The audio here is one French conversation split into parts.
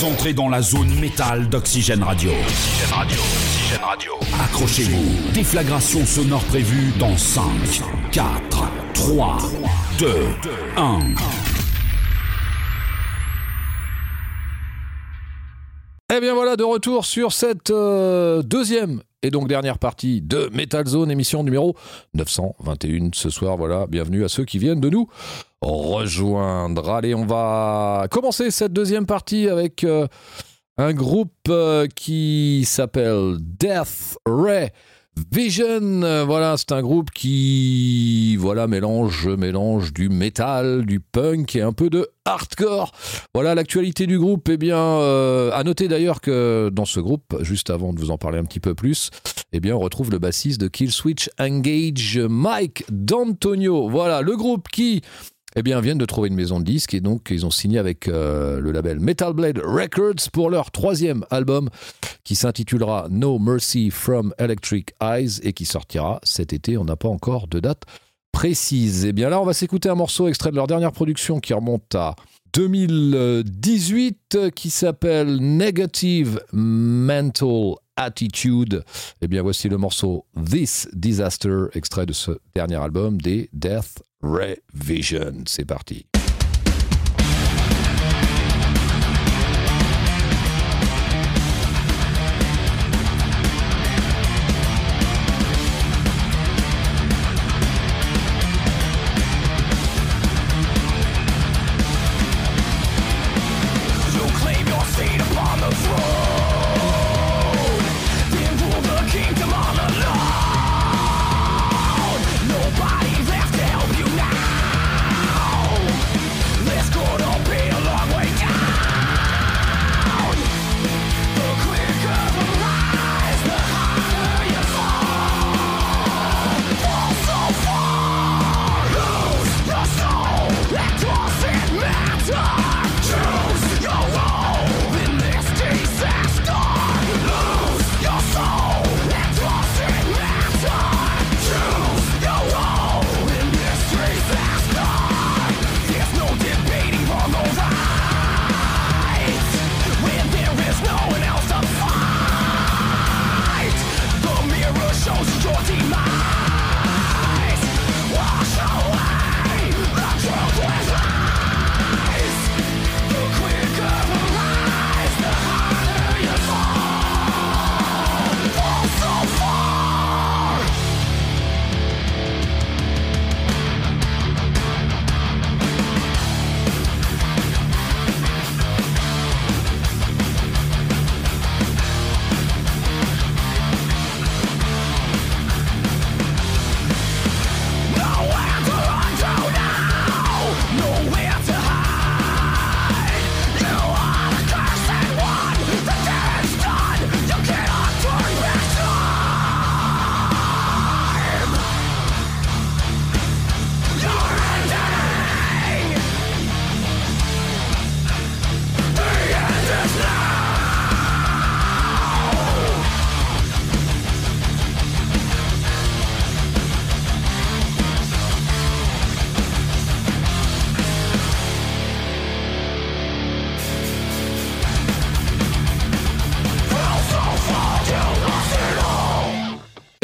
Vous entrez dans la zone métal d'Oxygène Radio. Oxygène Radio. Oxygène Radio. Accrochez-vous. Déflagration sonore prévue dans 5, 4, 3, 2, 1. Eh bien voilà, de retour sur cette euh, deuxième et donc dernière partie de Metal Zone, émission numéro 921 ce soir. Voilà, bienvenue à ceux qui viennent de nous rejoindre. Allez, on va commencer cette deuxième partie avec euh, un groupe euh, qui s'appelle Death Ray Vision, voilà, c'est un groupe qui voilà mélange mélange du métal, du punk et un peu de hardcore. Voilà l'actualité du groupe. Eh bien, euh, à noter d'ailleurs que dans ce groupe, juste avant de vous en parler un petit peu plus, eh bien, on retrouve le bassiste de Killswitch Engage, Mike D'Antonio. Voilà, le groupe qui eh bien, viennent de trouver une maison de disques et donc ils ont signé avec euh, le label Metal Blade Records pour leur troisième album qui s'intitulera No Mercy from Electric Eyes et qui sortira cet été. On n'a pas encore de date précise. Eh bien là, on va s'écouter un morceau extrait de leur dernière production qui remonte à 2018 qui s'appelle Negative Mental Attitude. Eh bien, voici le morceau This Disaster, extrait de ce dernier album des Death Ray Vision. C'est parti.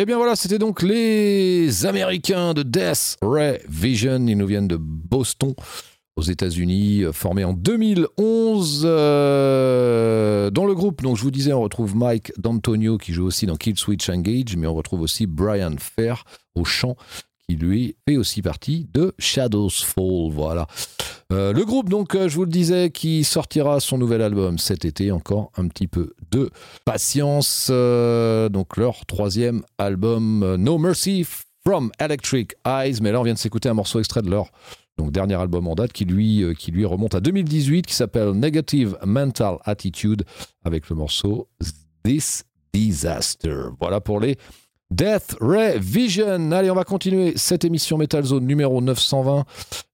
Eh bien voilà, c'était donc les Américains de Death Ray Vision. Ils nous viennent de Boston, aux États-Unis, euh, formés en 2011. euh, dans le groupe, donc je vous disais, on retrouve Mike D'Antonio qui joue aussi dans Kill Switch Engage, mais on retrouve aussi Brian Fair au chant qui lui fait aussi partie de Shadows Fall. Voilà. Euh, le groupe, donc, euh, je vous le disais, qui sortira son nouvel album cet été, encore un petit peu de patience. Euh, donc, leur troisième album, No Mercy from Electric Eyes. Mais là, on vient de s'écouter un morceau extrait de leur donc, dernier album en date qui lui, qui lui remonte à 2018, qui s'appelle Negative Mental Attitude, avec le morceau This Disaster. Voilà pour les Death Ray Vision. Allez, on va continuer cette émission Metal Zone numéro 920.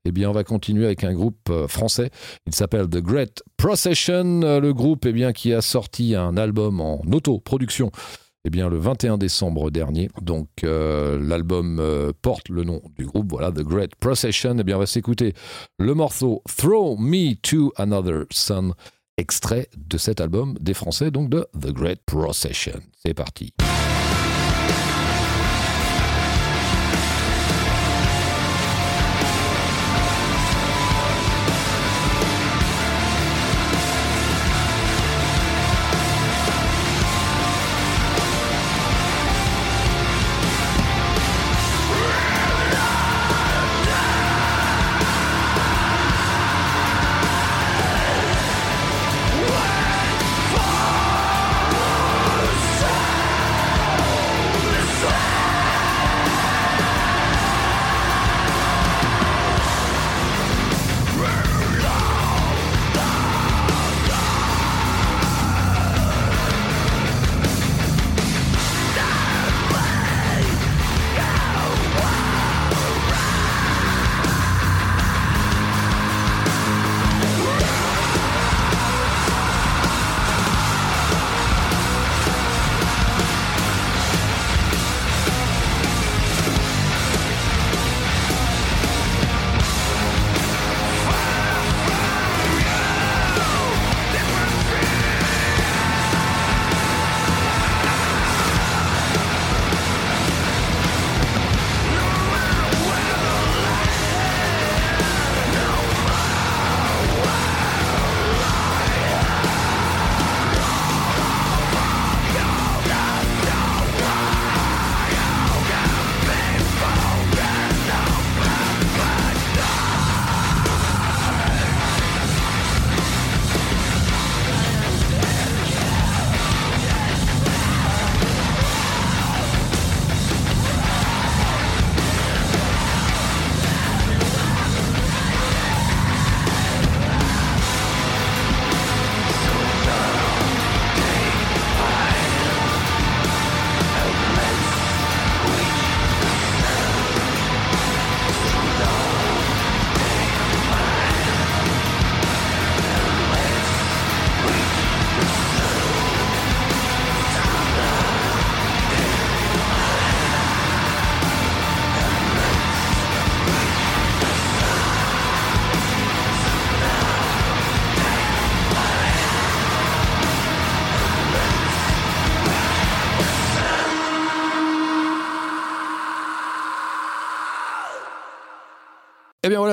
Eh bien, on va continuer avec un groupe euh, français. Il s'appelle The Great Procession. Euh, Le groupe, eh bien, qui a sorti un album en auto-production. Eh bien, le 21 décembre dernier. Donc, euh, l'album porte le nom du groupe. Voilà, The Great Procession. Eh bien, on va s'écouter le morceau Throw Me to Another Sun, extrait de cet album des Français, donc de The Great Procession. C'est parti.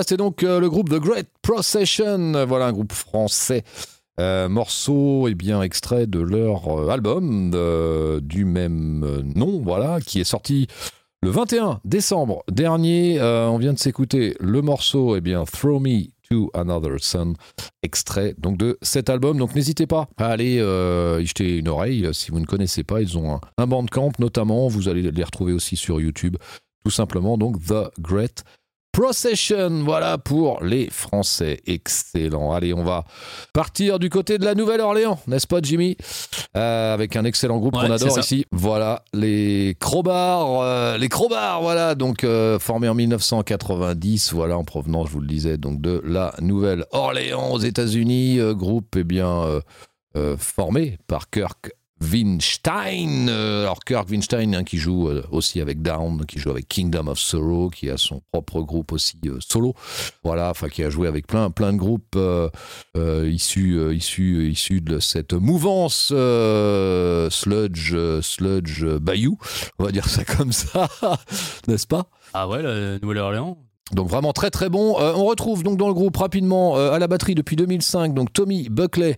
C'est donc euh, le groupe The Great Procession, voilà un groupe français. Euh, morceau eh bien extrait de leur euh, album du même nom, voilà, qui est sorti le 21 décembre dernier. On vient de s'écouter le morceau, eh bien Throw Me to Another Sun, extrait donc de cet album. Donc n'hésitez pas à aller y jeter une oreille si vous ne connaissez pas. Ils ont un, un bandcamp notamment. Vous allez les retrouver aussi sur YouTube, tout simplement. Donc The Great Procession, voilà pour les Français. Excellent. Allez, on va partir du côté de la Nouvelle-Orléans, n'est-ce pas, Jimmy? Euh, Avec un excellent groupe Ouais, qu'on adore ici. Voilà, les Crowbars, euh, les Crowbars, voilà, donc euh, formés en 1990, voilà, en provenance, je vous le disais, donc de la Nouvelle-Orléans aux États-Unis, euh, groupe, eh bien, formé par Kirk Winstein. Euh, alors Kirk Winstein hein, qui joue euh, aussi avec Down, qui joue avec Kingdom of Sorrow, qui a son propre groupe aussi euh, solo. Voilà, enfin qui a joué avec plein plein de groupes euh, issus issus issus de cette mouvance sludge sludge bayou, on va dire ça comme ça, n'est-ce pas? Ah ouais, la Nouvelle-Orléans donc vraiment très très bon. Euh, on retrouve donc dans le groupe rapidement euh, à la batterie depuis 2005 donc Tommy Buckley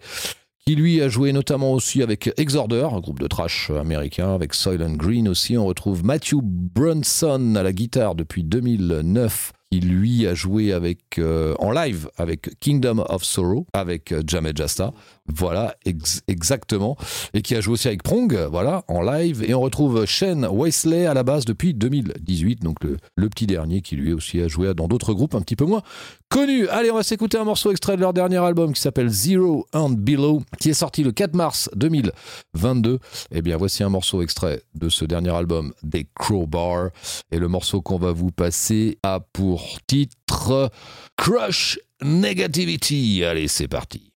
qui lui a joué notamment aussi avec Exorder, un groupe de trash américain, avec Soylent Green aussi. On retrouve Matthew Brunson à la guitare depuis 2009 qui lui a joué euh, en live avec Kingdom of Sorrow avec euh, Jameh Jasta. Voilà ex- exactement. Et qui a joué aussi avec Prong voilà en live. Et on retrouve Shane Wesley à la basse depuis 2018 donc le, le petit dernier qui lui aussi a joué dans d'autres groupes un petit peu moins connus allez on va s'écouter un morceau extrait de leur dernier album qui s'appelle Zero and Below qui est sorti le 4 mars 2022 et bien voici un morceau extrait de ce dernier album des Crowbar et le morceau qu'on va vous passer a pour titre Crush Negativity. Allez, c'est parti.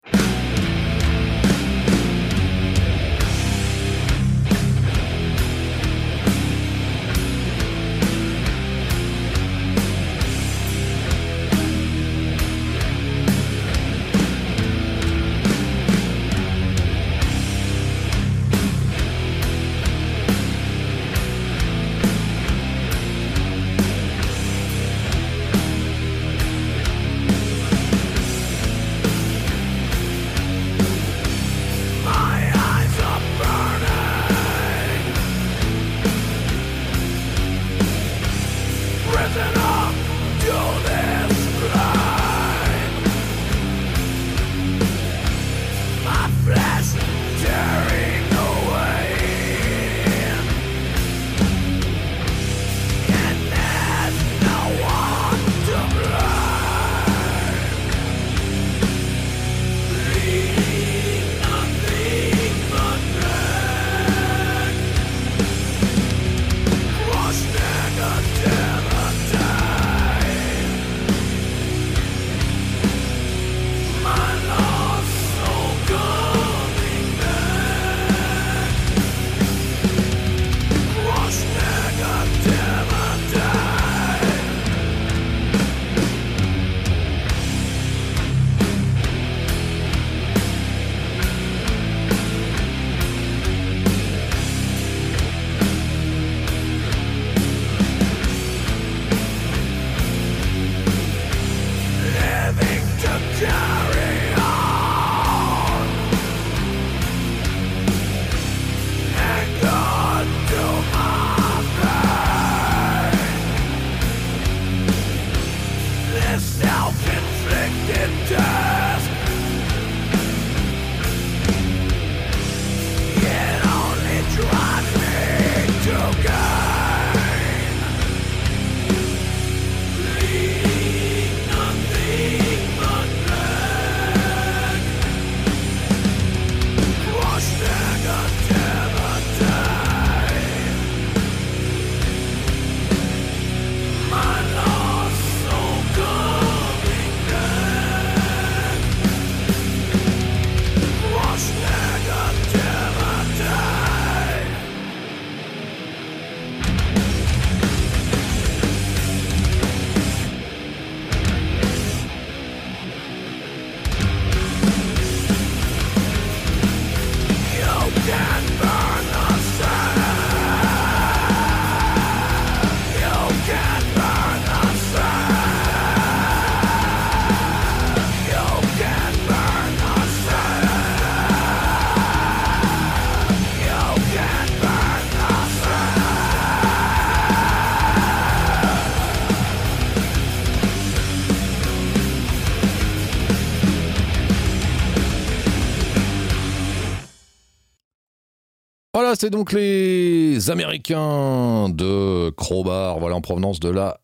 C'est donc les Américains de Crowbar, voilà, en provenance de la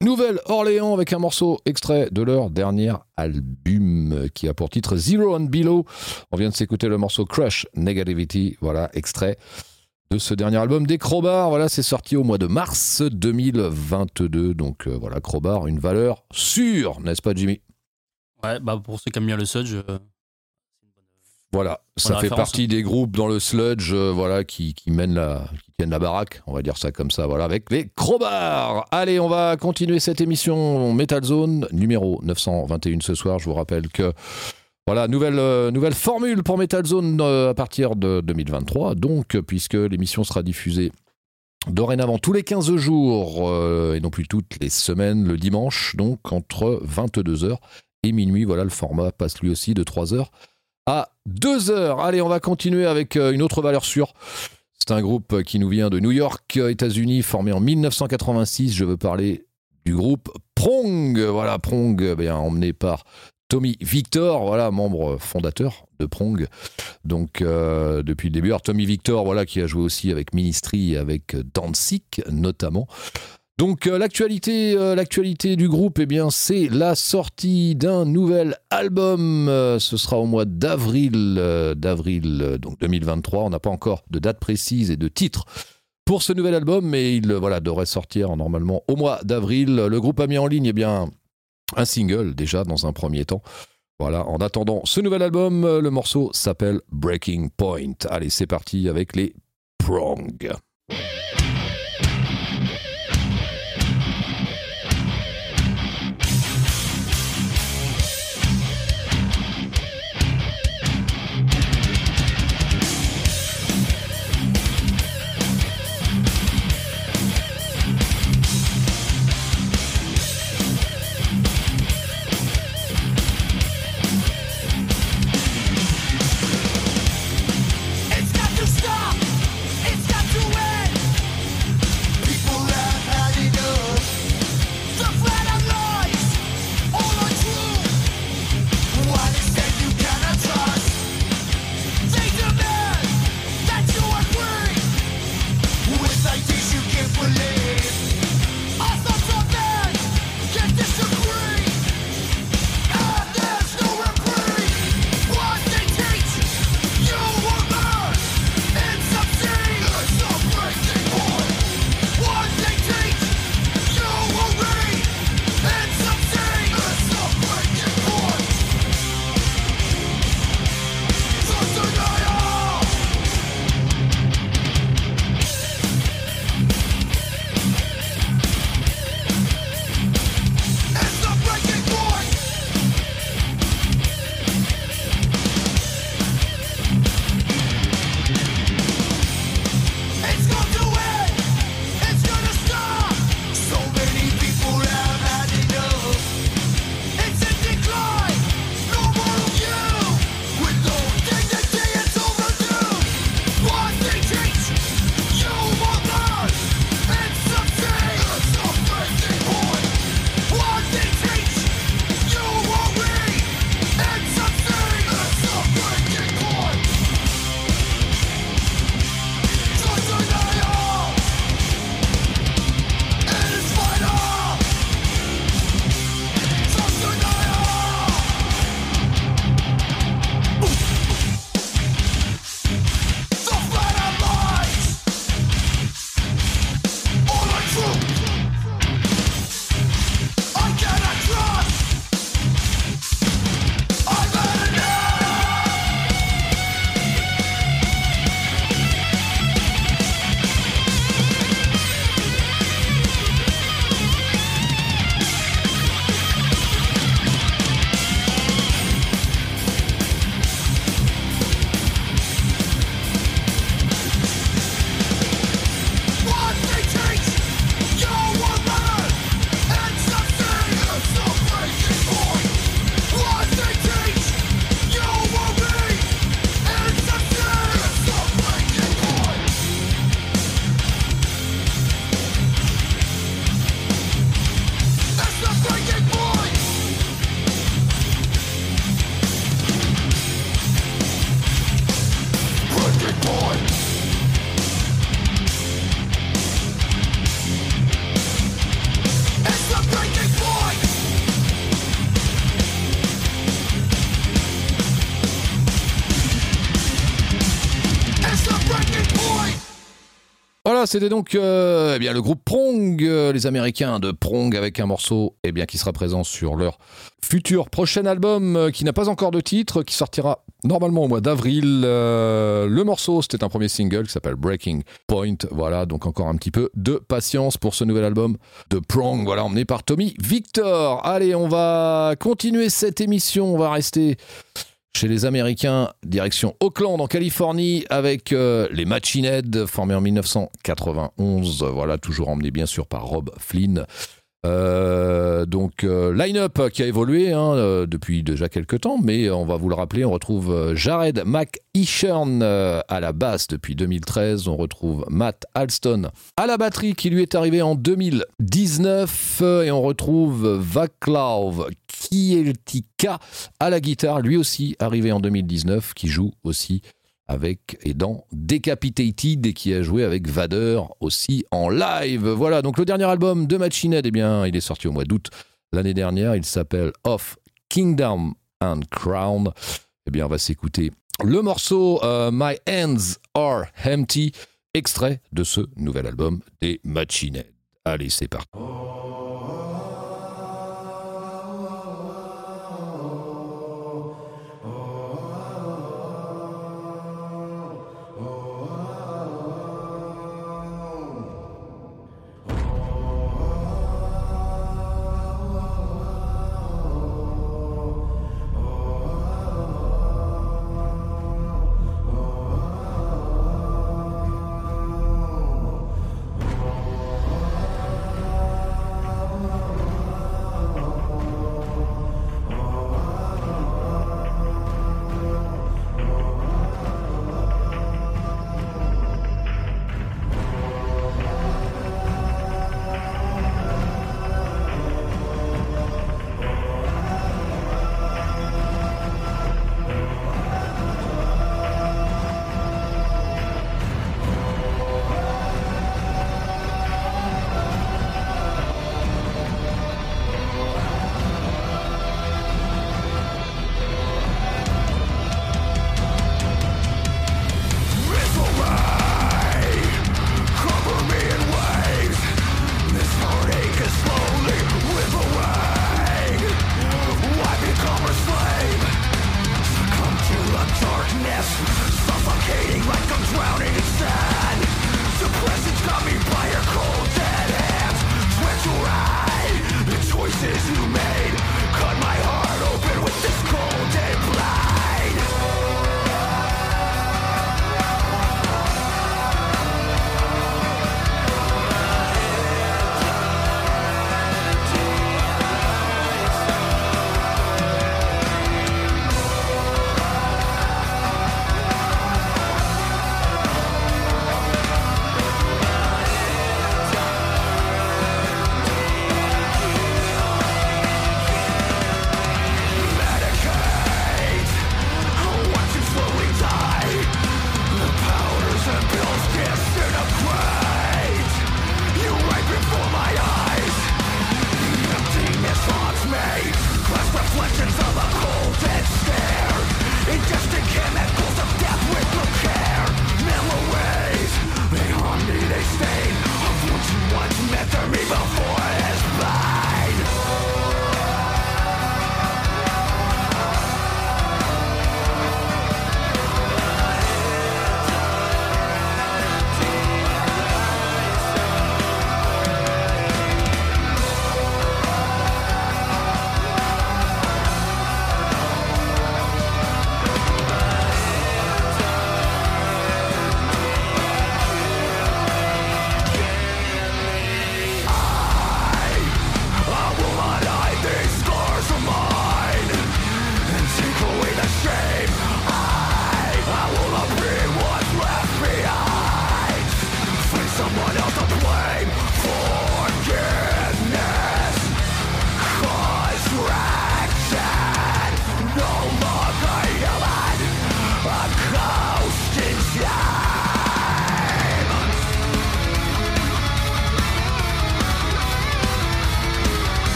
Nouvelle-Orléans, avec un morceau extrait de leur dernier album qui a pour titre Zero and Below. On vient de s'écouter le morceau Crush Negativity, voilà, extrait de ce dernier album des Crowbar. Voilà, c'est sorti au mois de mars 2022. Donc euh, voilà, Crowbar, une valeur sûre, n'est-ce pas, Jimmy? Ouais, bah pour ceux qui aiment bien le Sludge, euh, Voilà, ça fait partie des groupes dans le sludge, euh, voilà, qui, qui mènent la, qui tiennent la baraque, on va dire ça comme ça, voilà, avec les crowbars. Allez, on va continuer cette émission Metal Zone numéro 921 ce soir. Je vous rappelle que voilà, nouvelle, euh, nouvelle formule pour Metal Zone euh, à partir de 2023, donc, puisque l'émission sera diffusée dorénavant tous les 15 jours euh, et non plus toutes les semaines, le dimanche, donc entre 22h et minuit. Voilà, le format passe lui aussi de 3h à 2h. Allez, on va continuer avec euh, une autre valeur sûre. C'est un groupe qui nous vient de New York, États-Unis, formé en 1986. Je veux parler du groupe Prong. Voilà, Prong, eh bien, emmené par Tommy Victor, voilà, membre fondateur de Prong. Donc, euh, depuis le début. Tommy Victor, voilà, qui a joué aussi avec Ministry avec Danzig, notamment. Donc euh, l'actualité, euh, l'actualité du groupe, eh bien, c'est la sortie d'un nouvel album. Euh, ce sera au mois d'avril, d'avril donc 2023. On n'a pas encore de date précise et de titre pour ce nouvel album, mais il voilà devrait sortir normalement au mois d'avril. Le groupe a mis en ligne, eh bien, un single déjà dans un premier temps. Voilà, en attendant ce nouvel album, le morceau s'appelle Breaking Point. Allez, c'est parti avec les Prong. C'était donc euh, eh le groupe Prong, euh, les Américains de Prong, avec un morceau eh bien, qui sera présent sur leur futur prochain album euh, qui n'a pas encore de titre, qui sortira normalement au mois d'avril. Le morceau, c'était un premier single qui s'appelle Breaking Point. Voilà, donc encore un petit peu de patience pour ce nouvel album de Prong. Voilà, emmené par Tommy Victor. Allez, on va continuer cette émission. On va rester chez les Américains, direction Oakland en Californie, avec euh, les Machine Head, formés en 1991. Voilà, toujours emmené bien sûr par Rob Flynn. Euh, donc euh, line-up qui a évolué hein, euh, depuis déjà quelques temps, mais on va vous le rappeler, on retrouve Jared McEachern à la basse depuis 2013, on retrouve Matt Alston à la batterie qui lui est arrivé en 2019 euh, et on retrouve Vaclav Kieltika à la guitare, lui aussi arrivé en 2019, qui joue aussi avec et dans Decapitated qui a joué avec Vader aussi en live. Voilà, donc le dernier album de Machine Head, eh bien, il est sorti au mois d'août l'année dernière. Il s'appelle Of Kingdom and Crown. Eh bien, on va s'écouter le morceau euh, My Hands Are Empty, extrait de ce nouvel album des Machine Head. Allez, c'est parti.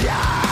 Yeah!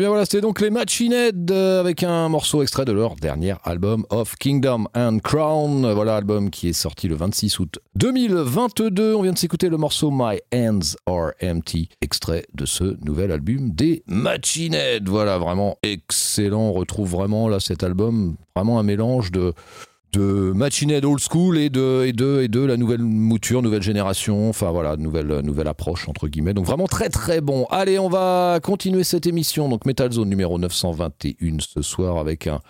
Bien voilà, c'était donc les Machine Head euh, avec un morceau extrait de leur dernier album Of Kingdom and Crown. Voilà, album qui est sorti le 26 août 2022. On vient de s'écouter le morceau My Hands Are Empty, extrait de ce nouvel album des Machine Head. Voilà, vraiment excellent. On retrouve vraiment là cet album, vraiment un mélange de de Machine Head old school et de, la nouvelle mouture, nouvelle génération, enfin voilà, nouvelle, nouvelle approche entre guillemets. Donc vraiment très très bon. Allez, on va continuer cette émission. Donc Metal Zone numéro 921 ce soir avec un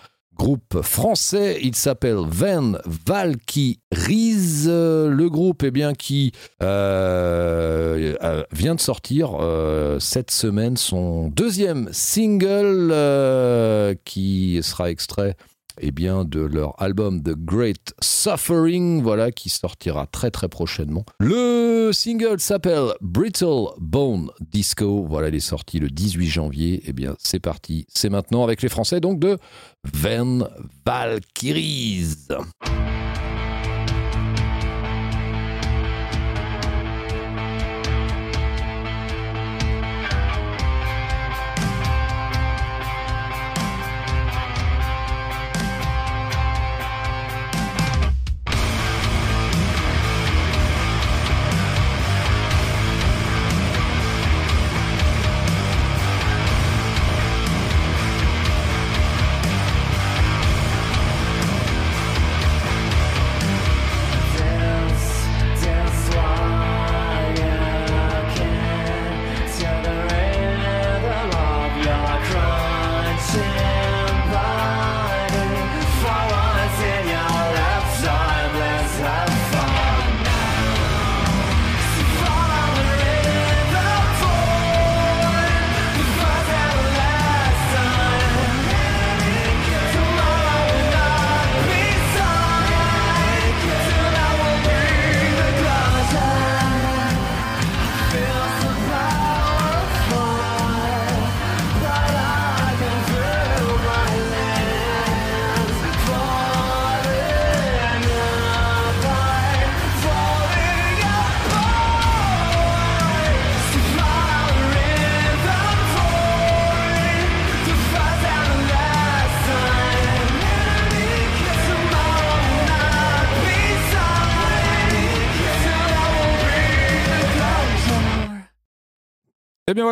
groupe français. Il s'appelle Van Valkyries. Le groupe eh bien, qui euh, euh, vient de sortir euh, cette semaine son deuxième single qui sera extrait eh bien, de leur album The Great Suffering, voilà, qui sortira très très prochainement. Le single s'appelle Brittle Bone Disco, voilà, il est sorti le 18 janvier, eh bien, c'est parti, c'est maintenant avec les Français, donc de Van Valkyries.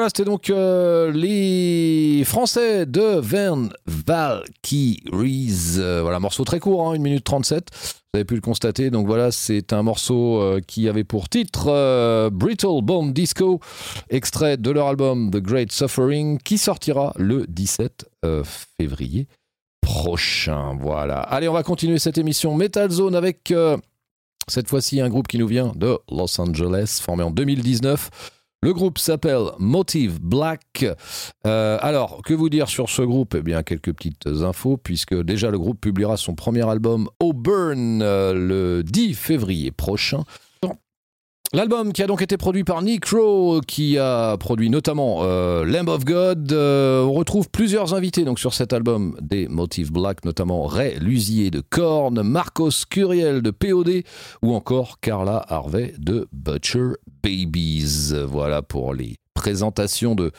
C'était donc euh, les Français de Van Valkyries. Euh, voilà, morceau très court, hein, 1 minute 37. Vous avez pu le constater. Donc voilà, c'est un morceau euh, qui avait pour titre Brittle Bone Disco, extrait de leur album The Great Suffering, qui sortira le 17 euh, février prochain. Voilà. Allez, on va continuer cette émission Metal Zone avec cette fois-ci un groupe qui nous vient de Los Angeles, formé en 2019. Le groupe s'appelle Motive Black. Euh, alors, que vous dire sur ce groupe? Eh bien, quelques petites infos, puisque déjà le groupe publiera son premier album Auburn euh, le 10 février prochain. L'album qui a donc été produit par Nick Crow, qui a produit notamment euh, Lamb of God. Euh, on retrouve plusieurs invités donc sur cet album des Motive Black, notamment Ray Luzier de Korn, Marcos Curiel de POD ou encore Carla Harvey de Butcher Babies. Voilà pour les présentations de,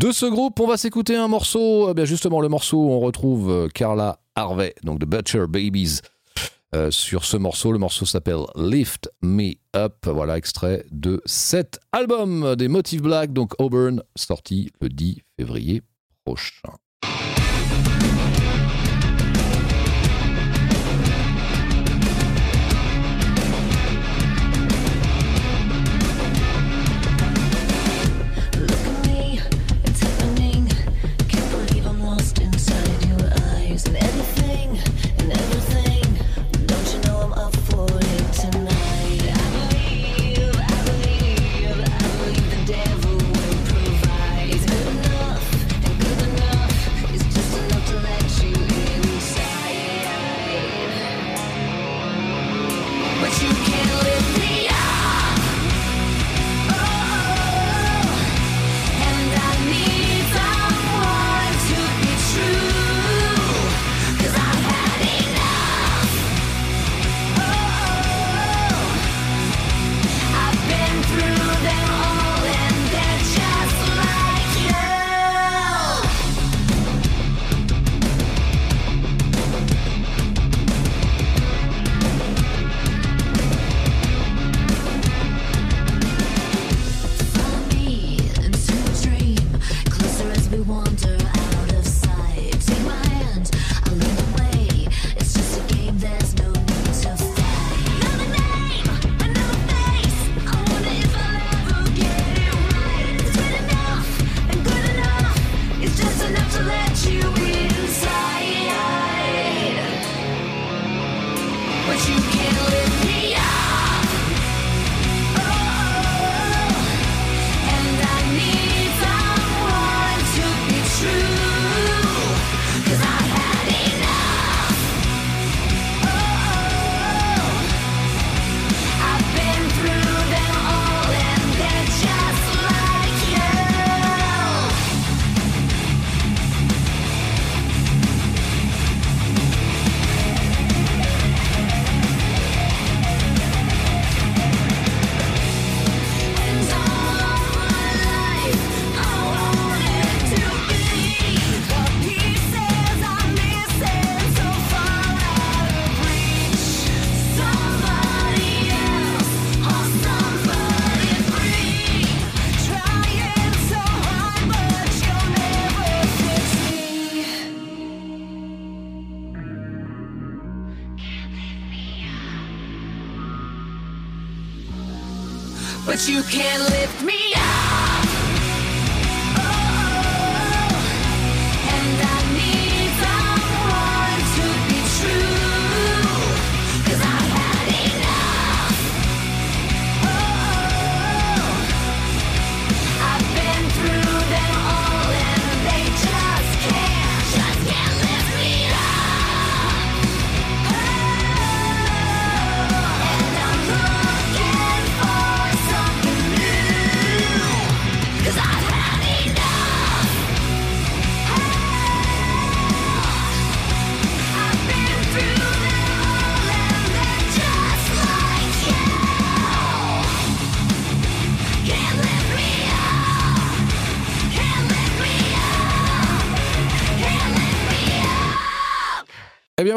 de ce groupe. On va s'écouter un morceau, eh bien justement le morceau où on retrouve euh, Carla Harvey, donc de Butcher Babies. Euh, sur ce morceau. Le morceau s'appelle Lift Me Up. Voilà, extrait de cet album des Motive Black, donc Auburn, sorti le 10 février prochain.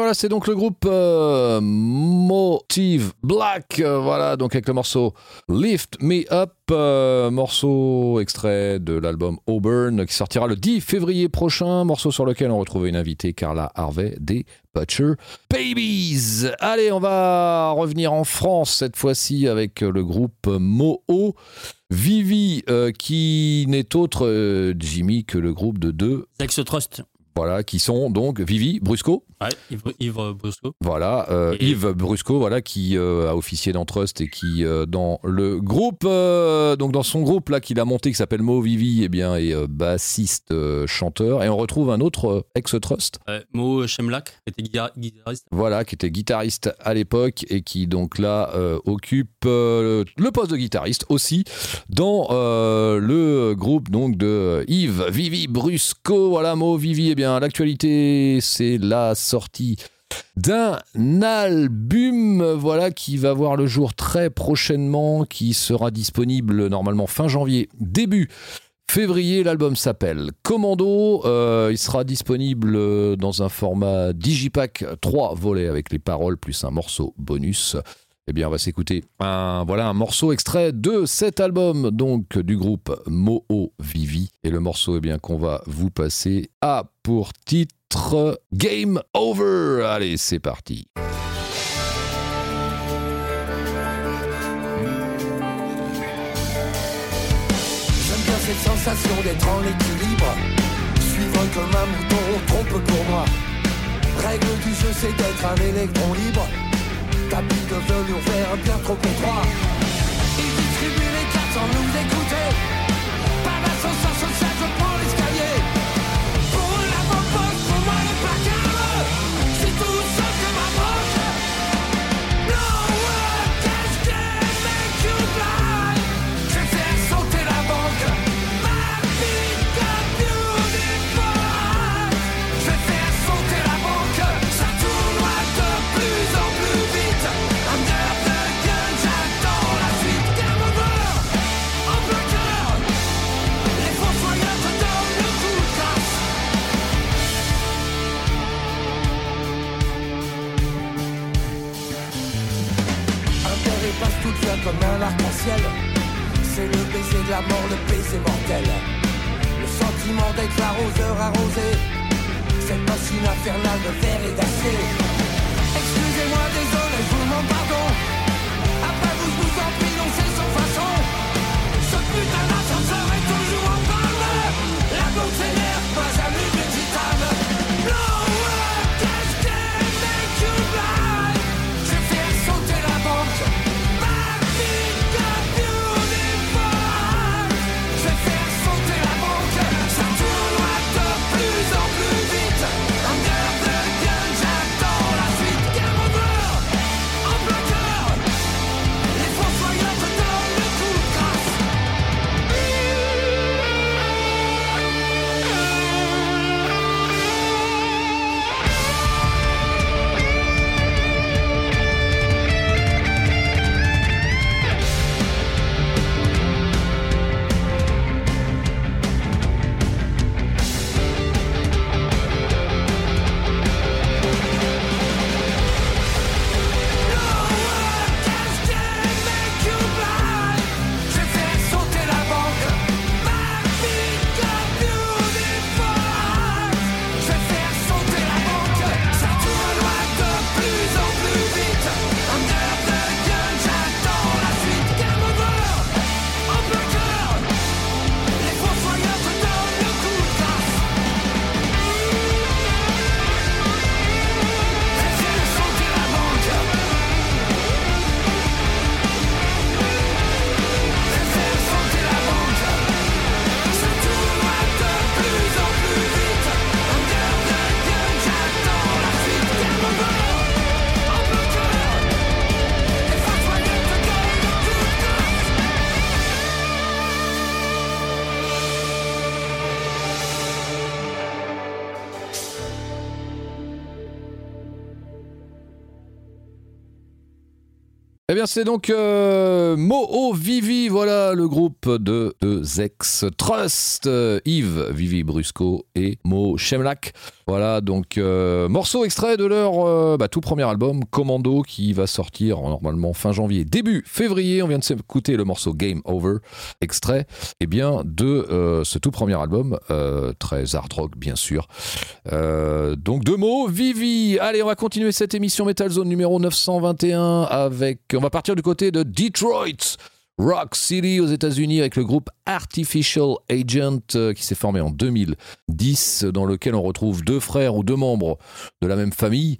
Voilà, c'est donc le groupe euh, Motive Black, euh, voilà, donc avec le morceau Lift Me Up, euh, morceau extrait de l'album Auburn qui sortira le 10 février prochain, morceau sur lequel on retrouve une invitée, Carla Harvey des Butcher Babies. Allez, on va revenir en France cette fois-ci avec le groupe Moho. Vivi, qui n'est autre, Jimmy, que le groupe de deux, Sex Trust. Voilà, qui sont donc Vivi Brusco, Ouais, Yves, Yves Brusco. voilà, euh, Et- Yves Brusco, voilà, qui euh, a officié dans Trust et qui euh, dans le groupe, donc dans son groupe là qu'il a monté qui s'appelle Mo Vivi, eh bien est bassiste, chanteur, et on retrouve un autre ex Trust, Ouais, Mo Shemlak, qui était guitariste. voilà, qui était guitariste à l'époque et qui donc là occupe le poste de guitariste aussi dans le groupe donc de Yves Vivi Brusco. Voilà, Mo Vivi, eh bien l'actualité c'est la sortie d'un album voilà qui va voir le jour très prochainement qui sera disponible normalement fin janvier début février. L'album s'appelle Commando. Euh, il sera disponible euh, dans un format digipack 3 volets avec les paroles plus un morceau bonus eh bien, on va s'écouter un, voilà, un morceau extrait de cet album, donc du groupe Moho Vivi. Et le morceau, eh bien, qu'on va vous passer a pour titre Game Over. Allez, c'est parti. Cette sensation d'être en équilibre. Suivre comme un mouton, trompe pour moi. Règle du jeu, c'est d'être un électron libre. Tapis de velours vert bien trop étroit. Ils distribuent les cartes sans nous écouter. Par l'ascenseur social, un. C'est le baiser de la mort, le baiser mortel. Le sentiment d'être l'arroseur arrosé. Cette machine infernale de verre et d'acier. Excusez-moi, désolé, je vous demande pardon. Après vous, je vous en prie, non, c'est sans façon. Ce putain d'ascenseur est toujours en panne. La bombe s'énerve, pas jamais de titane. No c'est donc euh, Moho Vivi, voilà le groupe de deux ex-Trust, euh, Yves Vivi Brusco et Mo Shemlak. Voilà, donc euh, morceau extrait de leur euh, bah, tout premier album, Commando, qui va sortir normalement fin janvier, début février. On vient de s'écouter le morceau Game Over, extrait eh bien, de ce tout premier album, très hard rock bien sûr. Donc deux mots, Vivi. Allez, on va continuer cette émission Metal Zone numéro 921 avec. On va partir du côté de Detroit. Rock City aux États-Unis avec le groupe Artificial Agent euh, qui s'est formé en 2010, dans lequel on retrouve deux frères ou deux membres de la même famille.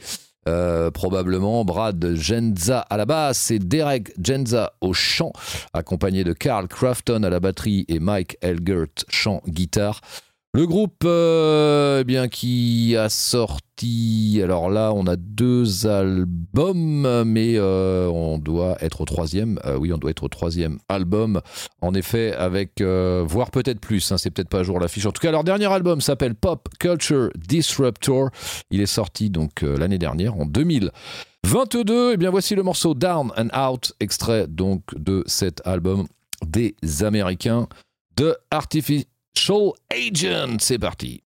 Euh, probablement Brad Genza à la basse et Derek Genza au chant, accompagné de Carl Crafton à la batterie et Mike Elgert chant guitare. Le groupe euh, eh bien, qui a sorti, alors là on a deux albums, mais euh, on doit être au troisième. Euh, oui, on doit être au troisième album. En effet, avec, voire peut-être plus, hein, c'est peut-être pas à jour l'affiche. En tout cas, leur dernier album s'appelle Pop Culture Disruptor. Il est sorti donc l'année dernière, en 2022. Et bien voici le morceau Down and Out, extrait donc de cet album des Américains de Artificial Agent. C'est parti.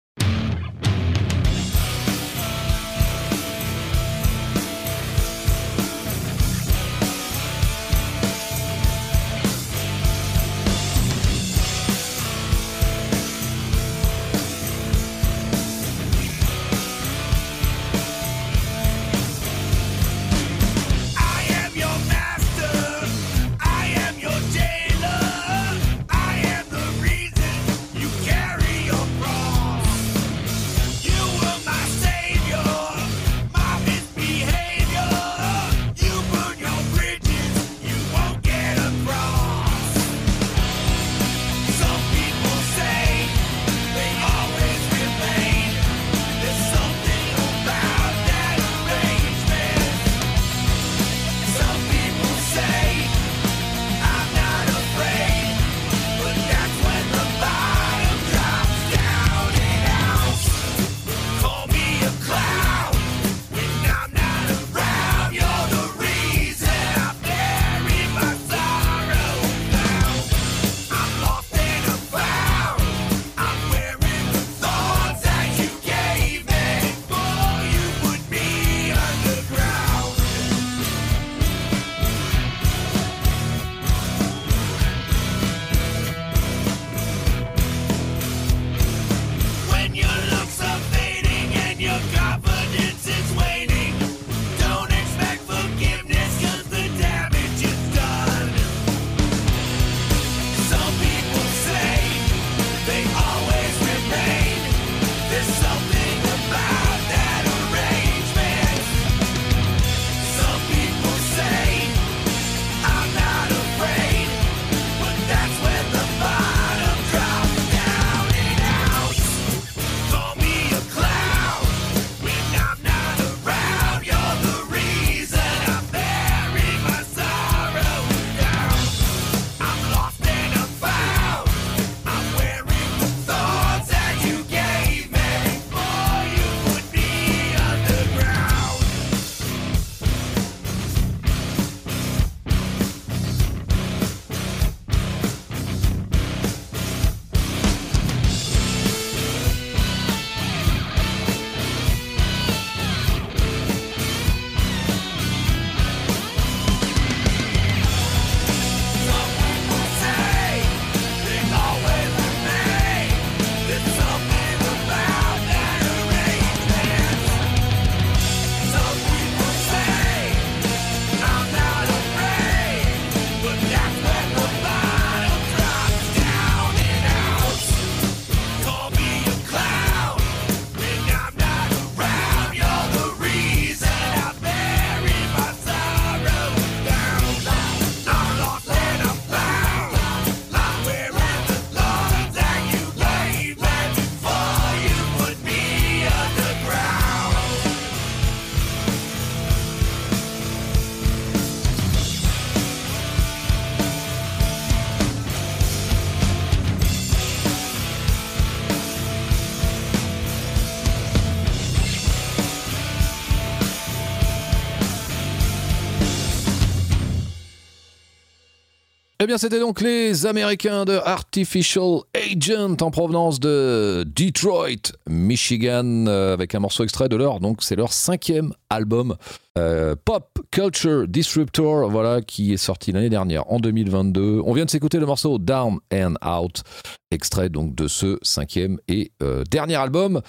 C'était donc les Américains de Artificial Agent en provenance de Detroit, Michigan, euh, avec un morceau extrait de leur, donc c'est leur cinquième album euh, Pop Culture Disruptor, voilà, qui est sorti l'année dernière, en 2022. On vient de s'écouter le morceau Down and Out, extrait donc de ce cinquième et euh, dernier album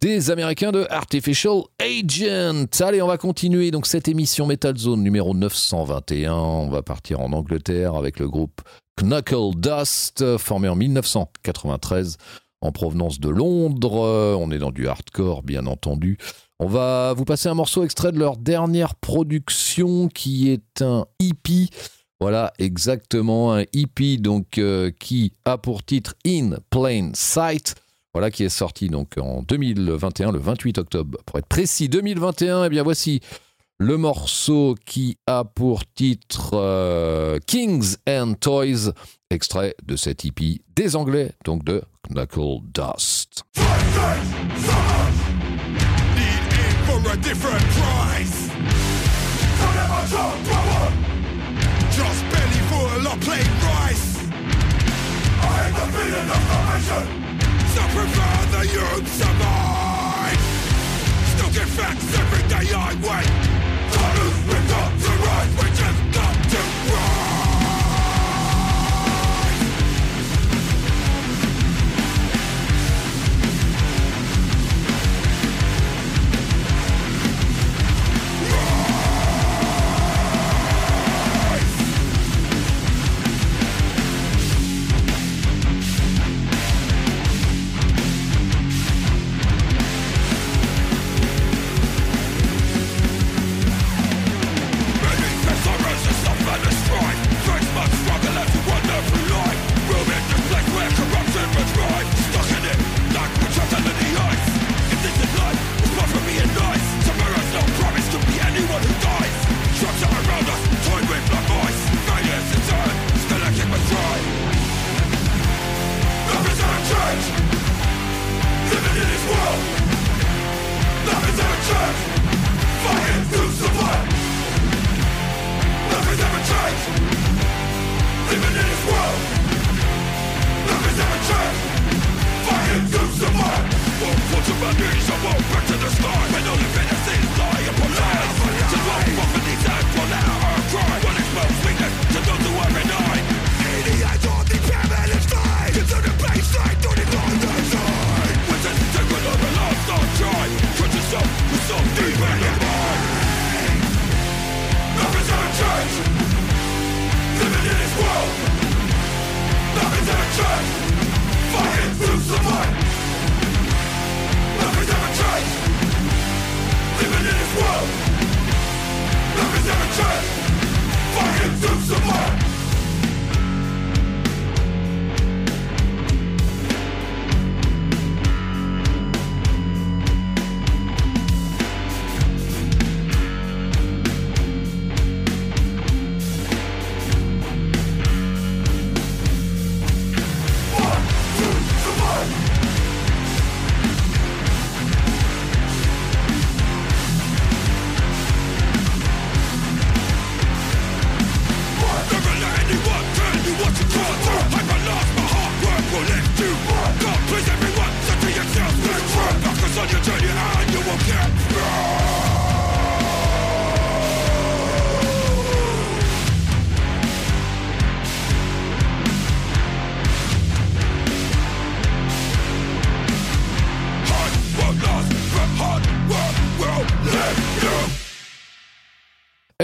des Américains de Artificial Agent. Allez, on va continuer donc cette émission Metal Zone numéro 921. On va partir en Angleterre avec le groupe Knuckle Dust, formé en 1993 en provenance de Londres. On est dans du hardcore, bien entendu. On va vous passer un morceau extrait de leur dernière production qui est un hippie. Voilà, exactement, un hippie donc, euh, qui a pour titre In Plain Sight. Voilà, qui est sorti donc en 2021, le 28 octobre, pour être précis, 2021. Eh bien, voici le morceau qui a pour titre euh, Kings and Toys, extrait de cet hippie des Anglais, donc de Knuckle Dust. Just. I the feeling of Still prefer the youths of mine. Still get facts every day I wake Honest with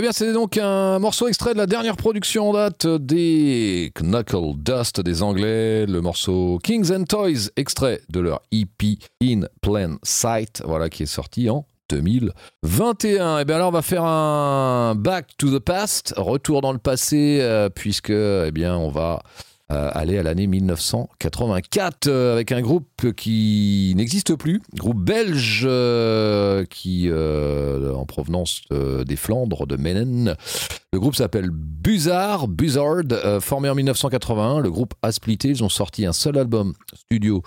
bien, c'est donc un morceau extrait de la dernière production en date des Knuckle Dust des Anglais, le morceau Kings and Toys, extrait de leur EP In Plain Sight, voilà, qui est sorti en 2021. Eh bien là, on va faire un Back to the Past, retour dans le passé, euh, puisque, eh bien, on va aller à l'année 1984 euh, avec un groupe qui n'existe plus, groupe belge euh, qui euh, en provenance euh, des Flandres, de Menen. Le groupe s'appelle Buzzard, Buzzard, euh, formé en 1981. Le groupe a splitté, ils ont sorti un seul album studio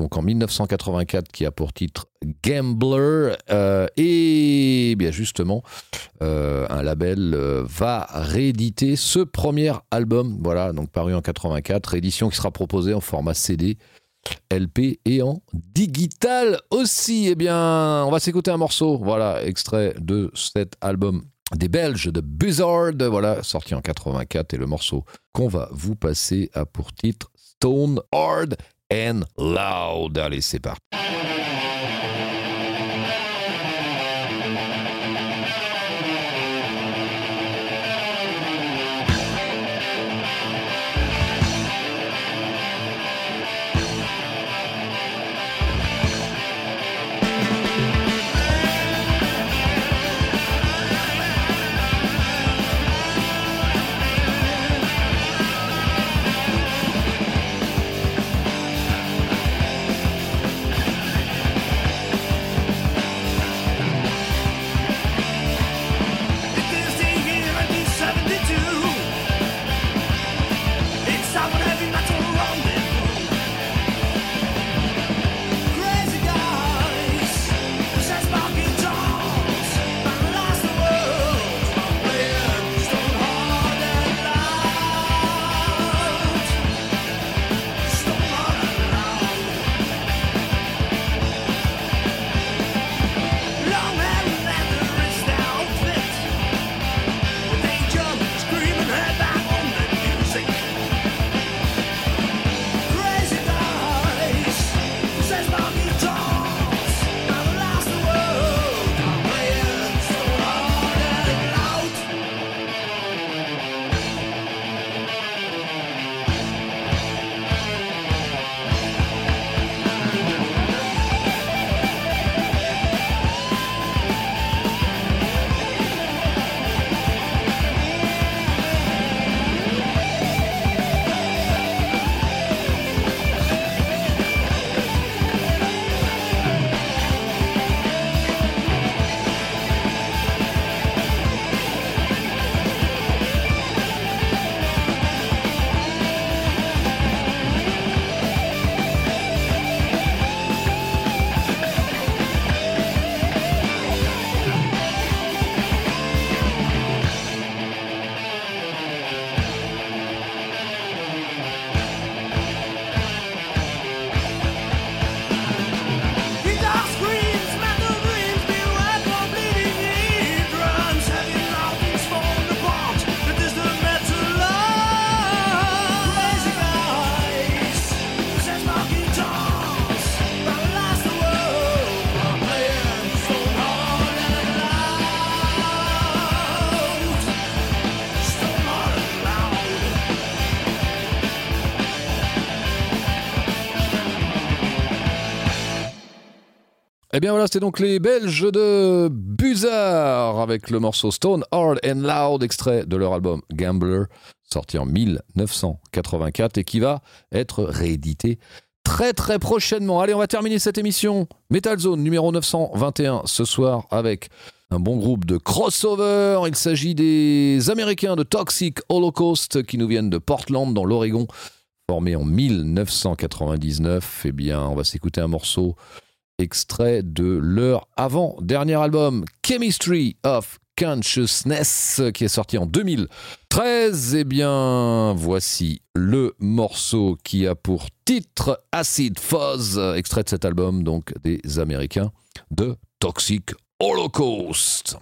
donc en 1984, qui a pour titre Gambler. Euh, et bien justement, euh, un label euh, va rééditer ce premier album, voilà, donc paru en 84, réédition qui sera proposée en format CD. LP et en digital aussi. Eh bien, on va s'écouter un morceau, voilà, extrait de cet album des Belges de Buzzard, voilà, sorti en 84 et le morceau qu'on va vous passer a pour titre Stone Hard and Loud. Allez, c'est parti. Eh bien voilà, c'était donc les Belges de Buzzard avec le morceau Stone Hard and Loud, extrait de leur album Gambler, sorti en 1984 et qui va être réédité très très prochainement. Allez, on va terminer cette émission Metal Zone numéro 921 ce soir avec un bon groupe de crossover. Il s'agit des Américains de Toxic Holocaust qui nous viennent de Portland dans l'Oregon, formés en 1999. Eh bien, on va s'écouter un morceau extrait de leur avant-dernier album Chemistry of Consciousness qui est sorti en 2013. Eh bien, voici le morceau qui a pour titre Acid Fuzz, extrait de cet album donc des Américains de Toxic Holocaust.